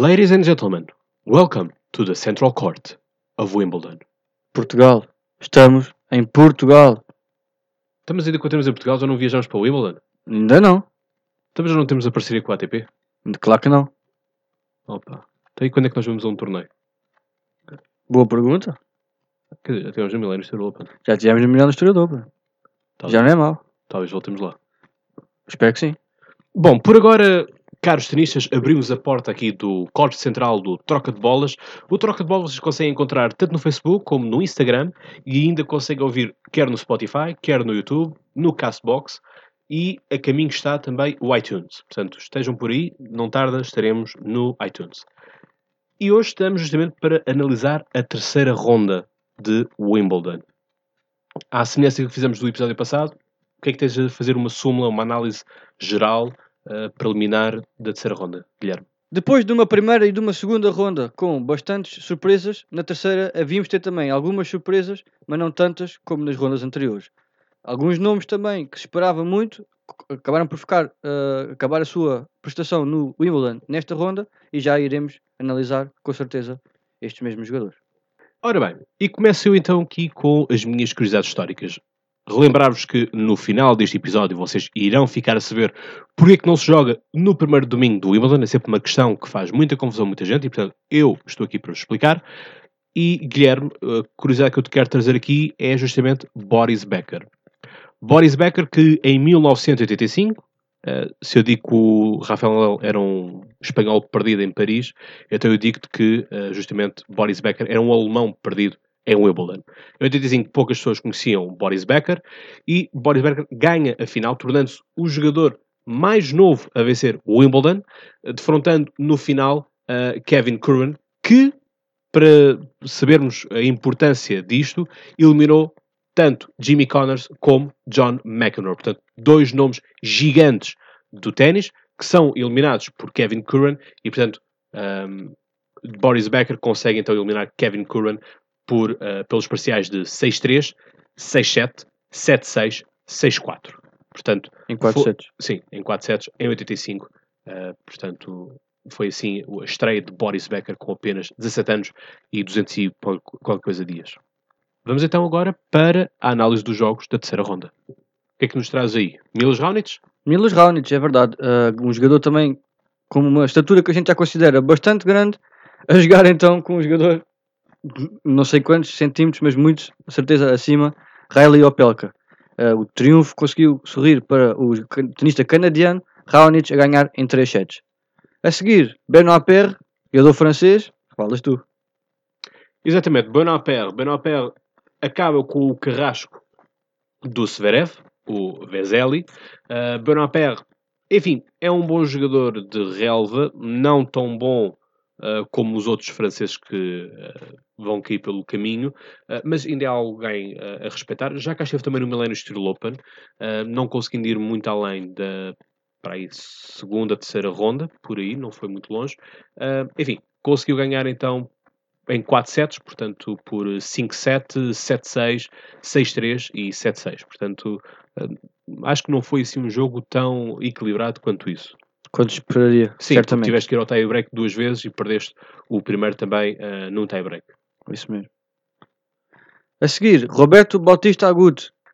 Ladies and gentlemen, welcome to the Central Court of Wimbledon. Portugal. Estamos em Portugal. Estamos ainda continuamos em Portugal, já não viajamos para Wimbledon? Ainda não. Estamos já não temos a parceria com a ATP? Claro que não. Opa. Então e quando é que nós vamos a um torneio? Boa pergunta. Quer dizer, até hoje no Milênio Tour Open. Já tivemos no no historiador. pá. Talvez, Já não é mau. talvez voltemos lá. Espero que sim. Bom, por agora, caros tenistas, abrimos a porta aqui do corte central do Troca de Bolas. O Troca de Bolas vocês conseguem encontrar tanto no Facebook como no Instagram e ainda conseguem ouvir quer no Spotify, quer no YouTube, no Castbox e a caminho está também o iTunes. Portanto, estejam por aí, não tarda, estaremos no iTunes. E hoje estamos justamente para analisar a terceira ronda de Wimbledon. À semelhança que fizemos do episódio passado, o que é que tens a fazer uma súmula, uma análise geral, preliminar da terceira ronda, Guilherme? Depois de uma primeira e de uma segunda ronda com bastantes surpresas, na terceira havíamos ter também algumas surpresas, mas não tantas como nas rondas anteriores. Alguns nomes também que se esperava muito acabaram por ficar, eh, acabar a sua prestação no Wimbledon nesta ronda e já iremos analisar com certeza estes mesmos jogadores. Ora bem, e começo eu então aqui com as minhas curiosidades históricas. Relembrar-vos que no final deste episódio vocês irão ficar a saber porque é que não se joga no primeiro domingo do Wimbledon. É sempre uma questão que faz muita confusão a muita gente e, portanto, eu estou aqui para vos explicar. E, Guilherme, a curiosidade que eu te quero trazer aqui é justamente Boris Becker. Boris Becker, que em 1985, eh, se eu digo que o Rafael era um espanhol perdido em Paris, então eu digo-te que eh, justamente Boris Becker era um alemão perdido em Wimbledon. Em 85 poucas pessoas conheciam Boris Becker e Boris Becker ganha a final, tornando-se o jogador mais novo a vencer Wimbledon, defrontando no final eh, Kevin Curran, que, para sabermos a importância disto, eliminou tanto Jimmy Connors como John McEnroe. Portanto, dois nomes gigantes do ténis que são eliminados por Kevin Curran e, portanto, um, Boris Becker consegue então eliminar Kevin Curran por, uh, pelos parciais de 6-3, 6-7, 7-6, 6-4. Portanto, Em 4 Fo- sets. sim, em 4 sets, em 85. Uh, portanto, foi assim a estreia de Boris Becker com apenas 17 anos e 200 e qual- qualquer coisa dias. Vamos então agora para a análise dos jogos da terceira ronda. O que é que nos traz aí? Milos Raonic? Milos Raonic, é verdade. Ah, um jogador também com uma estatura que a gente já considera bastante grande, a jogar então com um jogador não sei quantos centímetros, mas muitos, certeza acima, Riley Opelka. Ah, o triunfo conseguiu sorrir para o tenista canadiano Raonic a ganhar em 3 sets. A seguir, Benoit Paire, jogador francês, falas tu. Exatamente, Benoit Paire. Benoit Paire acaba com o carrasco do Severev, o Vezeli. Uh, Benoit Paire, enfim, é um bom jogador de relva, não tão bom uh, como os outros franceses que uh, vão cair pelo caminho, uh, mas ainda é alguém a respeitar. Já cá esteve também no Millennium Steel Open, não conseguindo ir muito além da para aí, segunda, terceira ronda, por aí, não foi muito longe. Enfim, conseguiu ganhar então em 4 sets, portanto, por 5-7, 7-6, 6-3 e 7-6. Portanto, acho que não foi assim um jogo tão equilibrado quanto isso. Quanto esperaria, Sim, certamente. tiveste que ir ao tie-break duas vezes e perdeste o primeiro também eh, num tie-break. Isso mesmo. A seguir, Roberto Bautista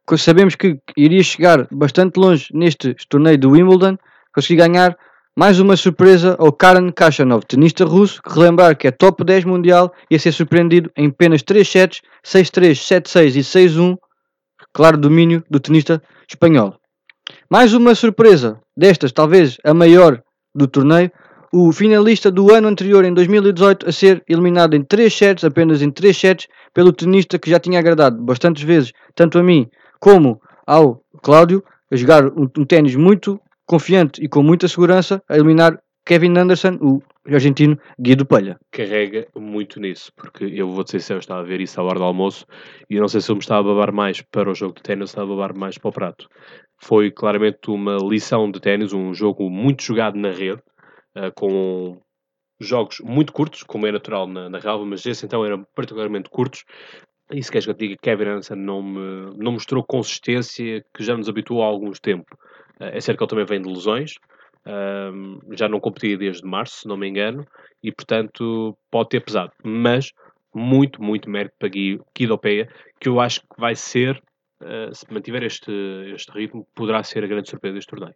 que Sabemos que iria chegar bastante longe neste torneio do Wimbledon. Conseguiu ganhar mais uma surpresa ao Karen Khachanov, tenista russo, que relembrar que é top 10 mundial e a ser surpreendido em apenas 3 sets, 6-3, 7-6 e 6-1. Claro, domínio do tenista espanhol. Mais uma surpresa, destas talvez a maior do torneio, o finalista do ano anterior, em 2018, a ser eliminado em 3 sets, apenas em 3 sets, pelo tenista que já tinha agradado bastantes vezes, tanto a mim como ao Cláudio, a jogar um, um ténis muito confiante e com muita segurança, a eliminar Kevin Anderson, o argentino Guido Palha. Carrega muito nisso, porque eu vou dizer sincero, eu estava a ver isso à hora do almoço e não sei se eu me estava a babar mais para o jogo de ténis ou se estava a babar mais para o prato. Foi claramente uma lição de ténis, um jogo muito jogado na rede, eh, com jogos muito curtos, como é natural na, na relva, mas esse então eram particularmente curtos. E se queres que eu diga, Kevin Anderson não, me, não mostrou consistência que já nos habituou há alguns tempo. Eh, É certo que ele também vem de lesões, Um, já não competia desde março, se não me engano, e portanto pode ter pesado. Mas muito, muito mérito para Guido Peia, que eu acho que vai ser, uh, se mantiver este, este ritmo, poderá ser a grande surpresa deste torneio.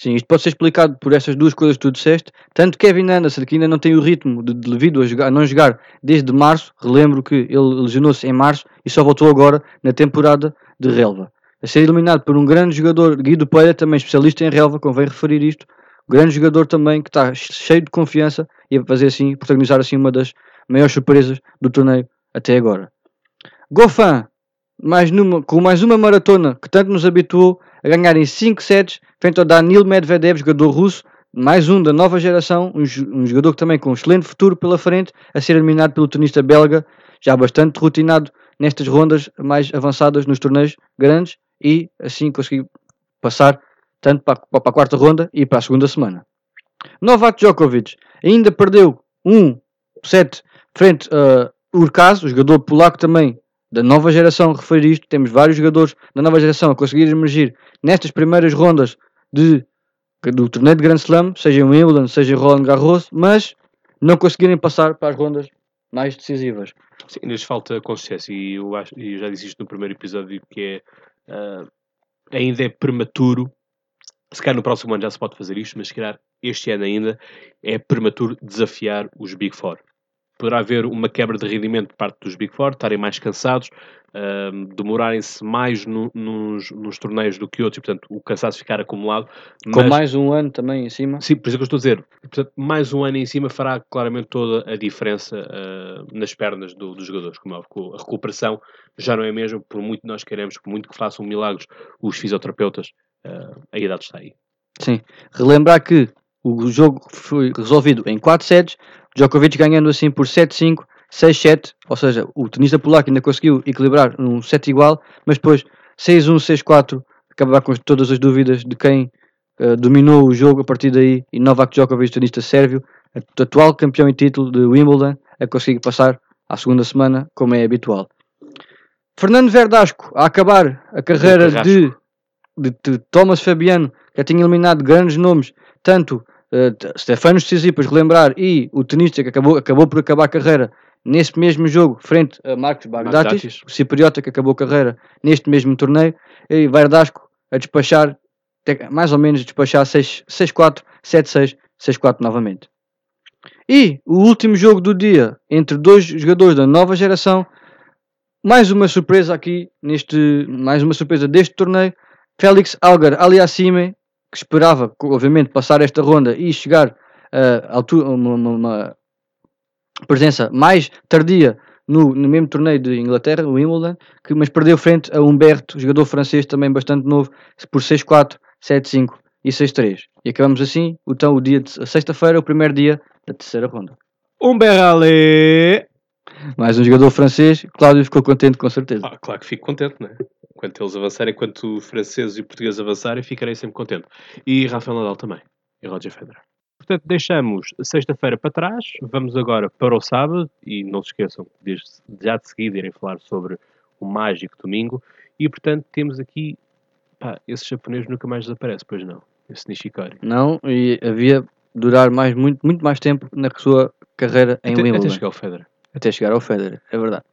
Sim, isto pode ser explicado por essas duas coisas que tu disseste. Tanto Kevin Anderson, que ainda não tem o ritmo de, devido a, jogar, a não jogar desde março, relembro que ele lesionou-se em março e só voltou agora na temporada de relva. A ser eliminado por um grande jogador, Guido Pereira, também especialista em relva, convém referir isto. grande jogador também que está cheio de confiança e a fazer assim, protagonizar assim uma das maiores surpresas do torneio até agora. Gofan, mais numa, com mais uma maratona que tanto nos habituou a ganhar em 5 sets frente ao Danil Medvedev, jogador russo, mais um da nova geração, um, um, jogador também com um excelente futuro pela frente, a ser eliminado pelo tenista belga, já bastante rotinado nestas rondas mais avançadas nos torneios grandes e assim conseguiu passar tanto para, para a quarta ronda e para a segunda semana. Novak Djokovic ainda perdeu um set frente a Urkaz, o jogador polaco também da nova geração referir isto. Temos vários jogadores da nova geração a conseguir emergir nestas primeiras rondas de, do torneio de Grand Slam, seja em Wimbledon, seja em Roland Garros, mas não conseguirem passar para as rondas mais decisivas. Sim, lhes falta consciência e eu, acho, eu já disse isto no primeiro episódio que é uh, ainda é prematuro se calhar no próximo ano já se pode fazer isto, mas se calhar este ano ainda é prematuro desafiar os Big Four poderá haver uma quebra de rendimento por parte dos Big Four, estarem mais cansados, demorarem-se mais no, nos, nos, torneios do que outros, e, portanto, o cansaço ficar acumulado. Com mais um ano também em cima? Sim, por isso é que eu estou a dizer. Portanto, mais um ano em cima fará claramente toda a diferença uh, nas pernas do, dos jogadores. Como é, a recuperação já não é mesmo, por muito nós queremos, por muito que façam milagres os fisioterapeutas, uh, a idade está aí. Sim. Relembrar que o jogo foi resolvido em 4 sets, Djokovic ganhando assim por 7-5, 6-7, ou seja, o tenista polaco ainda conseguiu equilibrar um set igual, mas depois 6-1, 6-4, acabar com todas as dúvidas de quem uh, dominou o jogo a partir daí, e Novak Djokovic, tenista sérvio, atual campeão em título de Wimbledon, a conseguir passar à segunda semana, como é habitual. Fernando Verdasco, a acabar a carreira de, de, de Thomas Fabiano, que já tinha eliminado grandes nomes, tanto uh, Stefanos Tsitsipas, relembrar, e o tenista que acabou, acabou por acabar a carreira nesse mesmo jogo, frente a Marcos Bagdatis, o cipriota que acabou a carreira neste mesmo torneio, e Verdasco a despachar, mais ou menos despachar 6-4, 7-6, 6-4 novamente. E o último jogo do dia entre dois jogadores da nova geração, mais uma surpresa aqui neste, mais uma surpresa deste torneio, Félix Algar Aliassime que esperava, obviamente, passar esta ronda e chegar uh, a uma, uma, presença mais tardia no, no, mesmo torneio de Inglaterra, o Wimbledon, que, mas perdeu frente a Humberto, jogador francês também bastante novo, por 6-4, 7-5 e 6-3. E acabamos assim, então, o dia de sexta-feira, o primeiro dia da terceira ronda. Humberale! Mais um jogador francês, Cláudio ficou contente com certeza. Ah, claro que fico contente, não é? Enquanto eles avançarem, enquanto os franceses e portugueses avançarem, ficarei sempre contente. E Rafael Nadal também. E Roger Federer. Portanto, deixamos sexta-feira para trás, vamos agora para o sábado, e não se esqueçam de já de seguida irem falar sobre o mágico domingo, e portanto temos aqui, pá, esse japonês nunca mais desaparece, pois não, esse Nishikori. Não, e havia durar mais, muito, muito mais tempo na sua carreira em até, Wimbledon. Até chegar ao Federer. Até chegar ao Federer, é verdade.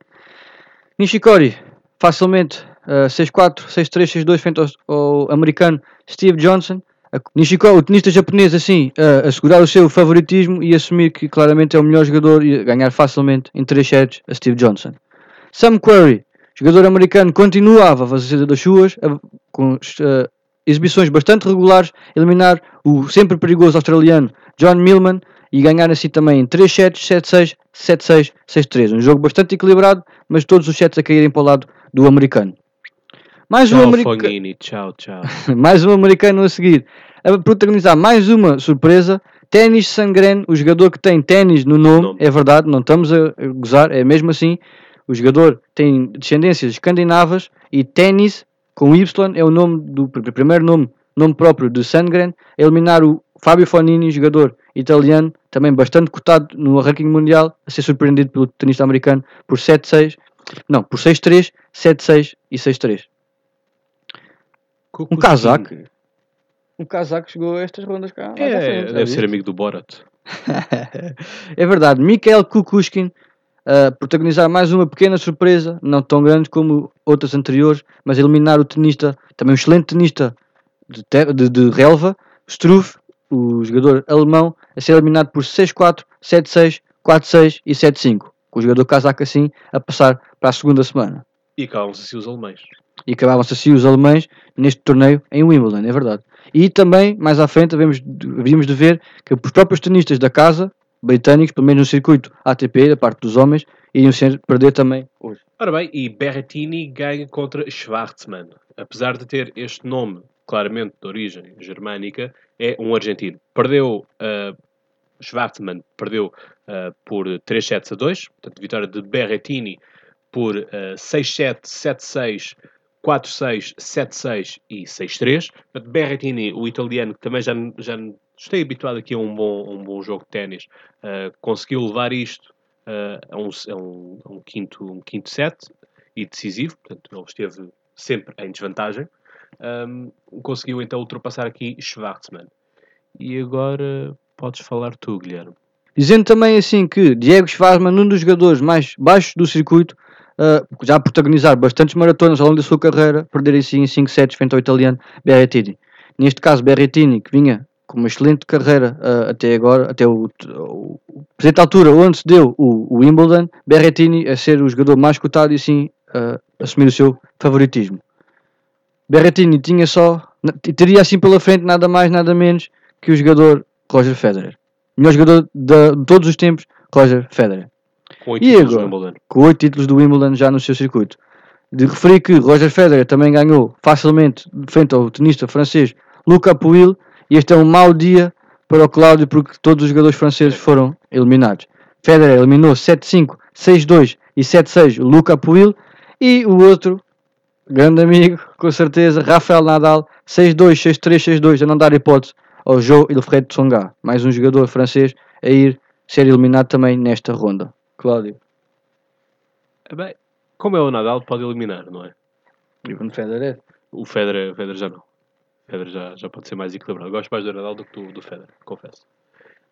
Nishikori, facilmente uh, 6-4, 6-3, 6-2 frente ao, ao, americano Steve Johnson. Nishikawa, o tenista japonês, assim, uh, assegurar o seu favoritismo e assumir que claramente é o melhor jogador e ganhar facilmente em 3 sets a Steve Johnson. Sam Querrey, jogador americano, continuava a fazer das suas, uh, com uh, exibições bastante regulares, eliminar o sempre perigoso australiano John Millman e ganhar assim também em 3 sets, 7-6, 7-6, 6-3. Um jogo bastante equilibrado, mas todos os sets a caírem para o lado do americano. Mais tchau, um americano. Tchau, tchau. mais um americano a seguir. A protagonizar mais uma surpresa. Ténis Sangren, o jogador que tem ténis no nome, nome, é verdade, não estamos a gozar, é mesmo assim. O jogador tem descendências escandinavas e ténis com Y é o nome do primeiro nome, nome próprio de Sangren, eliminar o Fábio Fonini, jogador italiano, também bastante cotado no ranking mundial, a ser surpreendido pelo tenista americano por 7-6, não, por 6-3, 7-6 e 6-3. Um casaco. um casaco chegou a estas rondas cá. É, frente, já deve ser viste? amigo do Borat. é verdade, Mikhail Kukushkin a protagonizar mais uma pequena surpresa, não tão grande como outras anteriores, mas eliminar o tenista, também um excelente tenista de, te- de, de relva, Struff, o jogador alemão, a ser eliminado por 6-4, 7-6, 4-6 e 7-5, com o jogador casaco assim a passar para a segunda semana. E acabam-se assim os alemães. E acabavam-se assim os alemães neste torneio em Wimbledon, é verdade. E também, mais à frente, havíamos havíamos de ver que os próprios tenistas da casa, britânicos, pelo menos no circuito ATP, da parte dos homens, iriam ser perder também hoje. Ora bem, e Berrettini ganha contra Schwartzmann. Apesar de ter este nome claramente de origem germânica, é um argentino. Perdeu, uh, perdeu uh, por 3 sets a 2, portanto, vitória de Berrettini por uh, 6-7, 7-6, 4-6, 7-6 e 6-3. Portanto, Berrettini, o italiano, que também já, já estou habituado aqui a um bom, um bom jogo de ténis, uh, conseguiu levar isto uh, a, um, a, um, a um quinto, um quinto set e decisivo, portanto ele esteve sempre em desvantagem. Um, conseguiu então ultrapassar aqui Schwartzmann. E agora podes falar tu, Guilherme. Dizendo também assim que Diego Schwartzmann, um dos jogadores mais baixos do circuito, uh, já a protagonizar bastantes maratonas ao longo da sua carreira, perder assim em 5 sets frente ao italiano Berrettini. Neste caso, Berrettini, que vinha com uma excelente carreira uh, até agora, até o, o, o presente altura onde se deu o, o, Wimbledon, Berrettini a ser o jogador mais cotado e assim uh, assumir o seu favoritismo. Berrettini tinha só, teria assim pela frente nada mais, nada menos que o jogador Roger Federer. Melhor jogador de, de todos os tempos, Roger Federer. Com oito E títulos do? Wimbledon. Com oito títulos do Wimbledon já no seu circuito. De referir que Roger Federer também ganhou facilmente frente ao tenista francês Luca Pouille e este é um mau dia para o Cláudio porque todos os jogadores franceses foram eliminados. Federer eliminou 7-5, 6-2 e 7-6 o Luca Pouille e o outro grande amigo, com certeza, Rafael Nadal 6-2, 6-3, 6-2 a não dar hipótese ao Joe Wilfred Tsonga, mais um jogador francês a ir ser eliminado também nesta ronda. Cláudio. Eh, Bem, como é o Nadal, pode eliminar, não é? Ivan Federer. O Federer, o Federer já não. O Federer já, já pode ser mais equilibrado. Gosto mais do Nadal do que do, do Federer, confesso.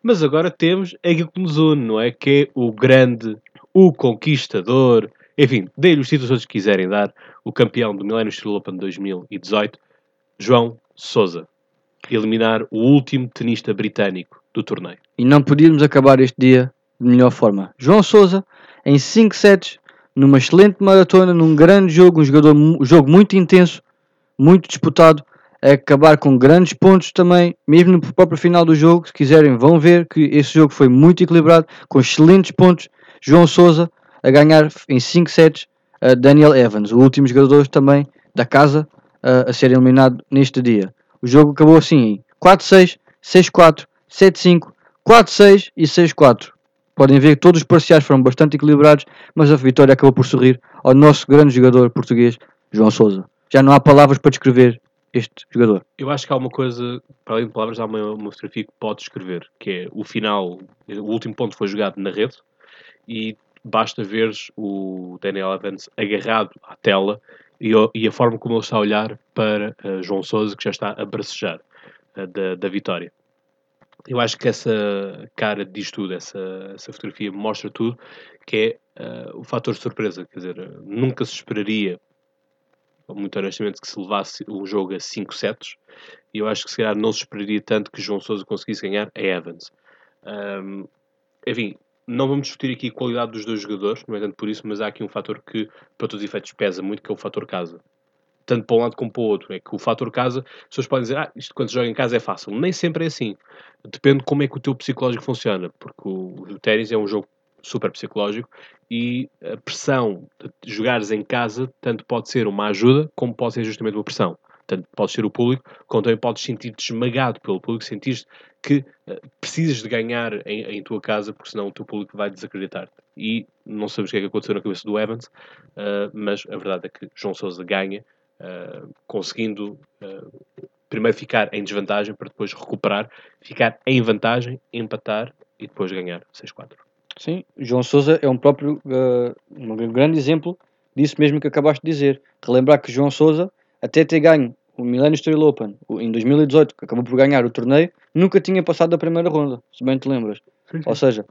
Mas agora temos aquilo que nos une, não é? Que é o grande, o conquistador, enfim, dê-lhe os títulos todos que quiserem dar, o campeão do Millennium Steel Open 2018, João Sousa. Eliminar o último tenista britânico do torneio. E não podíamos acabar este dia de melhor forma. João Sousa, em 5 sets, numa excelente maratona, num grande jogo, um jogador, um jogo muito intenso, muito disputado, a acabar com grandes pontos também, mesmo no próprio final do jogo. Se quiserem, vão ver que esse jogo foi muito equilibrado, com excelentes pontos. João Sousa a ganhar em 5 sets a Daniel Evans, o último jogador também da casa a, a ser eliminado neste dia. O jogo acabou assim em 4-6, 6-4, 7-5, 4-6 e 6-4. Podem ver que todos os parciais foram bastante equilibrados, mas a vitória acabou por sorrir ao nosso grande jogador português, João Sousa. Já não há palavras para descrever este jogador. Eu acho que há uma coisa, para além de palavras, há uma, uma fotografia que pode escrever, que é o final, o último ponto foi jogado na rede e basta ver o Daniel Evans agarrado à tela e, e a forma como ele está a olhar para eh, João Sousa, que já está a bracejar eh, da, da vitória. Eu acho que essa cara diz tudo, essa, essa fotografia mostra tudo, que é eh, o fator surpresa. Quer dizer, nunca se esperaria, muito honestamente, que se levasse o jogo a 5 sets, e eu acho que se calhar não se esperaria tanto que João Sousa conseguisse ganhar a Evans. Ahm, enfim, não vamos discutir aqui a qualidade dos dois jogadores, não é tanto por isso, mas há aqui um fator que, para todos os efeitos, pesa muito, que é o fator casa. Tanto para um lado como para o outro. É que o fator casa, as pessoas podem dizer, ah, isto quando se joga em casa é fácil. Nem sempre é assim. Depende de como é que o teu psicológico funciona, porque o, o ténis é um jogo super psicológico e a pressão de jogares em casa tanto pode ser uma ajuda como pode ser justamente uma pressão. Tanto pode ser o público, como também podes sentir-te esmagado pelo público, sentir que eh, precisas de ganhar em, em tua casa, porque senão o teu público vai desacreditar-te. E não sabemos o que é que aconteceu na cabeça do Evans, eh, mas a verdade é que João Sousa ganha, eh, conseguindo eh, primeiro ficar em desvantagem para depois recuperar, ficar em vantagem, empatar e depois ganhar 6-4. Sim, João Sousa é um próprio uh, um grande exemplo disso mesmo que acabaste de dizer. Relembrar que João Sousa, até ter ganho o Millennium Steel Open, em 2018, que acabou por ganhar o torneio, nunca tinha passado da primeira ronda, se bem te lembras. Ou seja,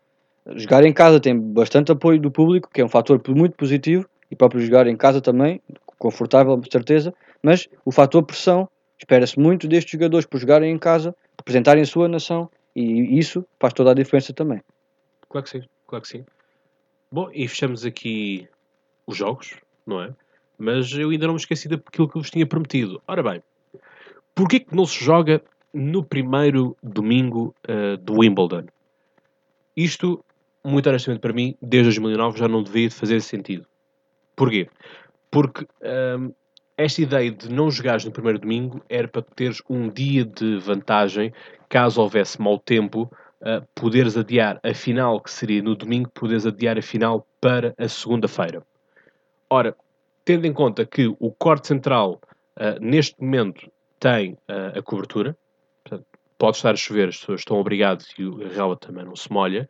jogar em casa tem bastante apoio do público, que é um fator muito positivo, e próprio jogar em casa também, confortável, de certeza, mas o fator pressão, espera-se muito destes jogadores por jogarem em casa, representarem a sua nação, e isso faz toda a diferença também. Claro que sim, claro que sim. Bom, e fechamos aqui os jogos, não é? Mas eu ainda não me esqueci daquilo que vos tinha prometido. Ora bem, porquê que não se joga no primeiro domingo eh, do Wimbledon? Isto, muito honestamente para mim, desde 2009 já não devia de fazer sentido. Porquê? Porque ahm, esta ideia de não jogares no primeiro domingo era para teres um dia de vantagem, caso houvesse mau tempo, ah, poderes adiar a final, que seria no domingo, poderes adiar a final para a segunda-feira. Ora, tendo em conta que o corte central ah, neste momento tem ah, a cobertura, portanto, pode estar a chover, as pessoas estão obrigadas e o relva também não se molha,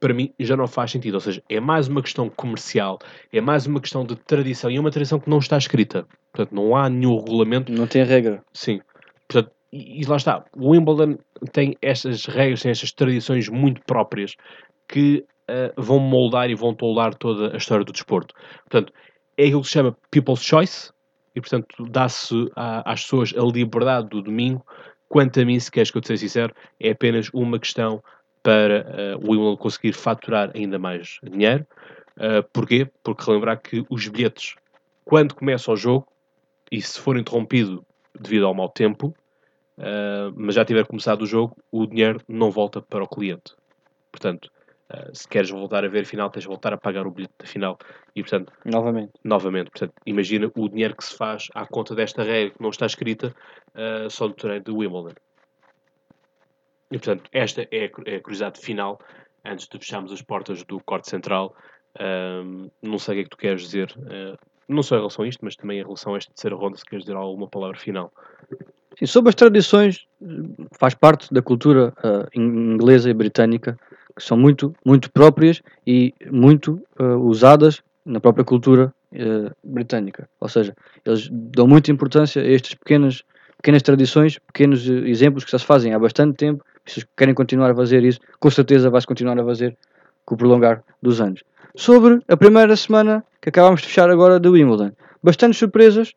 para mim já não faz sentido. Ou seja, é mais uma questão comercial, é mais uma questão de tradição e é uma tradição que não está escrita. Portanto, não há nenhum regulamento Não tem regra. Sim. Portanto, e, e lá está. O Wimbledon tem estas regras, tem estas tradições muito próprias que ah, vão moldar e vão toldar toda a história do desporto. Portanto, é aquilo que se chama People's Choice e, portanto, dá-se às pessoas a liberdade do domingo. Quanto a mim, se queres que eu te seja sincero, é apenas uma questão para ah, o Wimbledon conseguir faturar ainda mais dinheiro. Ah, porquê? Porque relembrar que os bilhetes, quando começa o jogo, e se for interrompido devido ao mau tempo, ah, mas já tiver começado o jogo, o dinheiro não volta para o cliente. Portanto, ah, se queres voltar a ver a final, tens de voltar a pagar o bilhete da final. E, portanto, Novamente. novamente, portanto, imagina o dinheiro que se faz à conta desta regra que não está escrita ah, só no torneio de Wimbledon. E, portanto, esta é é a curiosidade final, antes de fecharmos as portas do corte central. Ahm, não sei o que é que tu queres dizer, ah, não só em relação a isto, mas também em relação a esta terceira ronda, se queres dizer alguma palavra final. Sim, sobre as tradições, faz parte da cultura in- inglesa e britânica, que são muito, muito próprias e muito eh, usadas na própria cultura britânica. Ou seja, eles dão muita importância a estas pequenas, pequenas tradições, pequenos exemplos que já se fazem há bastante tempo. Se querem continuar a fazer isso, com certeza vai-se continuar a fazer com o prolongar dos anos. Sobre a primeira semana que acabámos de fechar agora de Wimbledon, bastantes surpresas,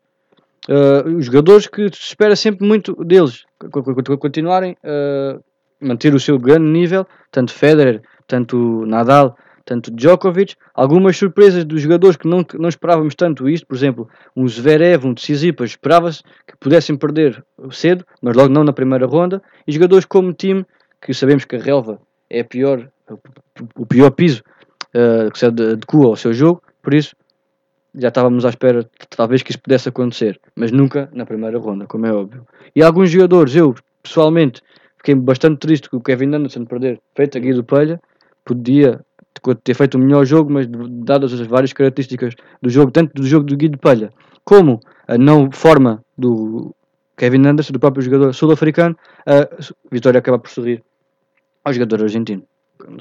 Uh, os jogadores que se espera sempre muito deles co- co- co- continuarem a manter o seu grande nível, tanto Federer, tanto Nadal, tanto Djokovic. Algumas surpresas dos jogadores que não, não esperávamos tanto isto, por exemplo, um Zverev, um Tsitsipas, esperava-se que pudessem perder cedo, mas logo não na primeira ronda. E jogadores como Tim, que sabemos que a relva é a pior, o pior piso uh, que se adequa ao seu jogo, por isso já estávamos à espera talvez que isso pudesse acontecer, mas nunca na primeira ronda, como é óbvio. E alguns jogadores, eu pessoalmente fiquei bastante triste com o Kevin Anderson perder feito a Guido Pelha, podia ter feito o melhor jogo, mas dadas as várias características do jogo, tanto do jogo do Guido Pelha como a não forma do Kevin Anderson, do próprio jogador sul-africano, a vitória acaba por sorrir ao jogador argentino.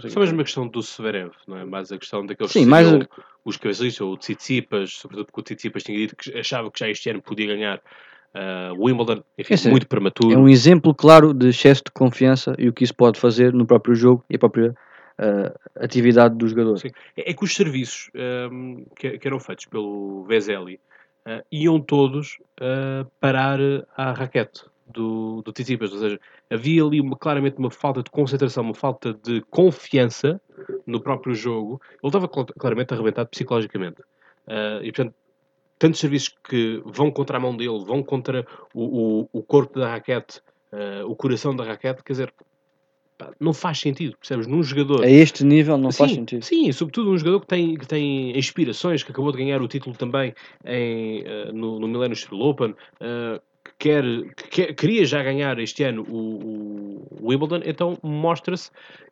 Foi mesmo a questão do Severev, não é? Mais a questão daqueles Sim, que mais a- os cabeçalistas, ou o Tsitsipas, sobretudo porque o Tsitsipas tinha dito que achava que já este ano podia ganhar o Wimbledon, enfim, Esse é- muito prematuro. É um exemplo claro de excesso de confiança e o que isso pode fazer no próprio jogo e a própria ah, atividade do jogador. Sim. É, é que os serviços ahm, que, que eram feitos pelo Vezeli ah, iam todos ah, parar à raquete do, do Tsitsipas, ou seja, havia ali uma- claramente uma falta de concentração, uma falta de confiança no próprio jogo. Ele estava cl- claramente arrebentado psicologicamente. Ah, e portanto, tantos serviços que vão contra a mão dele, vão contra o, o, o corpo da raquete, ah, o coração da raquete, quer dizer, não faz sentido, percebes? Num jogador A este nível não sim, faz sentido. Sim, sobretudo um jogador que tem, que tem inspirações, que acabou de ganhar o título também em, eh, no, no Millennium Steel Open, eh, que, quer, que quer- queria já ganhar este ano o, o Wimbledon, então mostra-se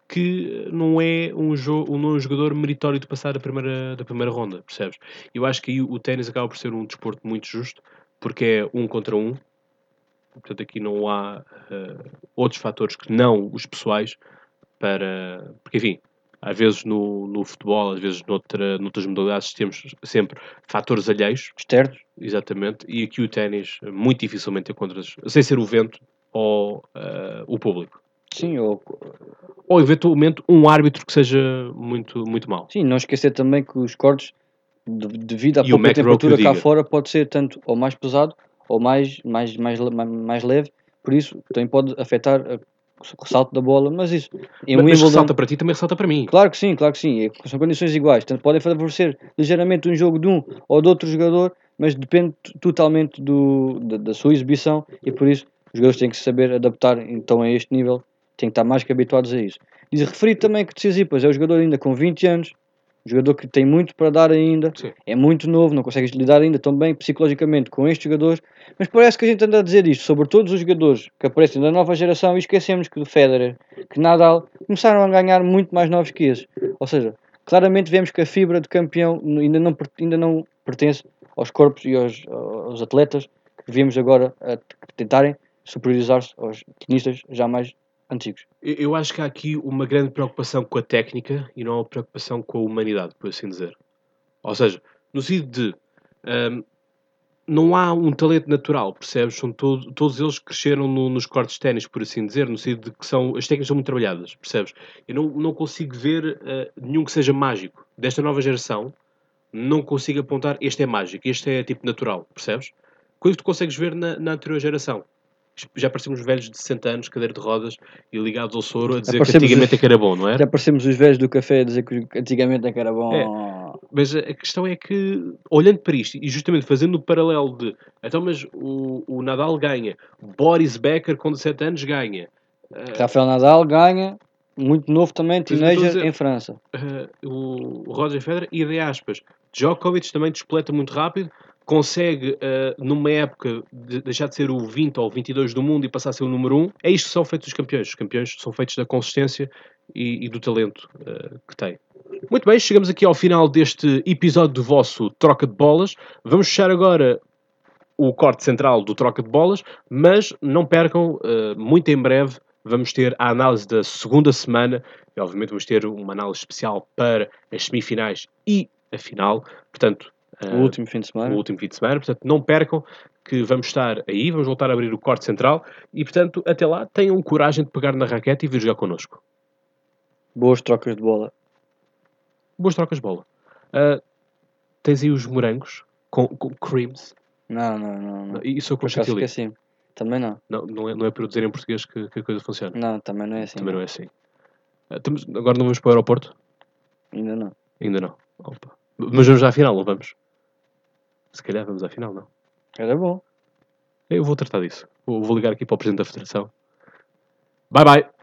que não é um, jo é um jogador meritório de passar da primeira, da primeira ronda, percebes? Eu acho que aí o ténis acaba por ser um desporto muito justo, porque é um contra um, portanto aqui não há eh, outros fatores que não os pessoais para... Porque, enfim, Às vezes no, no futebol, às vezes noutra, noutras modalidades, temos sempre fatores alheios, Externos. exatamente, e aqui o ténis muito dificilmente encontras, sem ser o vento ou eh, o público. Sim, ou, Ou eventualmente um árbitro que seja muito, muito mau. sim, não esquecer também que os cortes, de- devido à pouca temperatura cá diga. fora, pode ser tanto ou mais pesado ou mais, mais, mais, mais, leve, por isso também pode afetar o salto da bola, mas isso em Mas, mas Wimbledon, ressalta para ti, também ressalta para mim. claro que sim, claro que sim, é- são condições iguais, tanto podem favorecer ligeiramente um jogo de um ou de outro jogador, mas depende totalmente do, da, da sua exibição e por isso os jogadores têm que saber adaptar então a este nível, têm que estar mais que habituados a isso. E referir também que Tsitsipas é um jogador ainda com 20 anos, um jogador que tem muito para dar ainda, Sim. é muito novo, não consegue lidar ainda tão bem psicologicamente com estes jogadores, mas parece que a gente anda a dizer isto sobre todos os jogadores que aparecem da nova geração e esquecemos que o Federer, que Nadal, começaram a ganhar muito mais novos que esses. Ou seja, claramente vemos que a fibra de campeão ainda não, ainda não pertence aos corpos e aos, aos atletas que vemos agora a tentarem superiorizar-se aos tenistas já mais antigos. Eu acho que há aqui uma grande preocupação com a técnica e não uma preocupação com a humanidade, por assim dizer. Ou seja, no sentido de hum, não há um talento natural, percebes? São todo- todos eles cresceram no- nos cortes de ténis, por assim dizer, no sentido de que são, as técnicas são muito trabalhadas, percebes? Eu não, não consigo ver eh, nenhum que seja mágico. Desta nova geração, não consigo apontar este é mágico, este é tipo natural, percebes? Coisa que tu consegues ver na, na anterior geração. Já parecemos velhos de 60 anos, cadeira de rodas e ligados ao soro a dizer que antigamente os- é que era bom, não é? Já parecemos os velhos do café a dizer que antigamente é que era bom. Mas a questão é que, olhando para isto e justamente fazendo o paralelo de então, mas o, o Nadal ganha, Boris Becker com 17 anos ganha, eh, Rafael Nadal ganha, muito novo também, teenager em França. o, o Roger Federer e de aspas, Djokovic também despleta muito rápido, consegue eh, numa época de deixar de ser o 20 ou 22 do mundo e passar a ser o número 1. É isto que são feitos os campeões. Os campeões são feitos da consistência e, e do talento eh, que têm. Muito bem, chegamos aqui ao final deste episódio do vosso Troca de Bolas. Vamos fechar agora o corte central do Troca de Bolas, mas não percam, eh, muito em breve vamos ter a análise da segunda semana e obviamente vamos ter uma análise especial para as semifinais e a final, portanto, O último fim de o semana. último fim de semana, portanto não percam que vamos estar aí, vamos voltar a abrir o corte central e portanto até lá tenham coragem de pegar na raquete e vir jogar connosco. Boas trocas de bola. Boas trocas de bola. Ah, tens aí os morangos com, com creams. Não, não, não. não. Isso eu com chantilly. esqueci. Também não. Não, não, é, não é para eu dizer em português que, que a coisa funciona. Não, também não é assim. Também não é assim. Ah, estamos- agora não vamos para o aeroporto? Ainda não. Ainda não. Opa. Mas vamos à final, não vamos? Se calhar vamos à final, não. Era bom. Eu vou tratar disso. Vou, vou ligar aqui para o Presidente da Federação. Bye bye.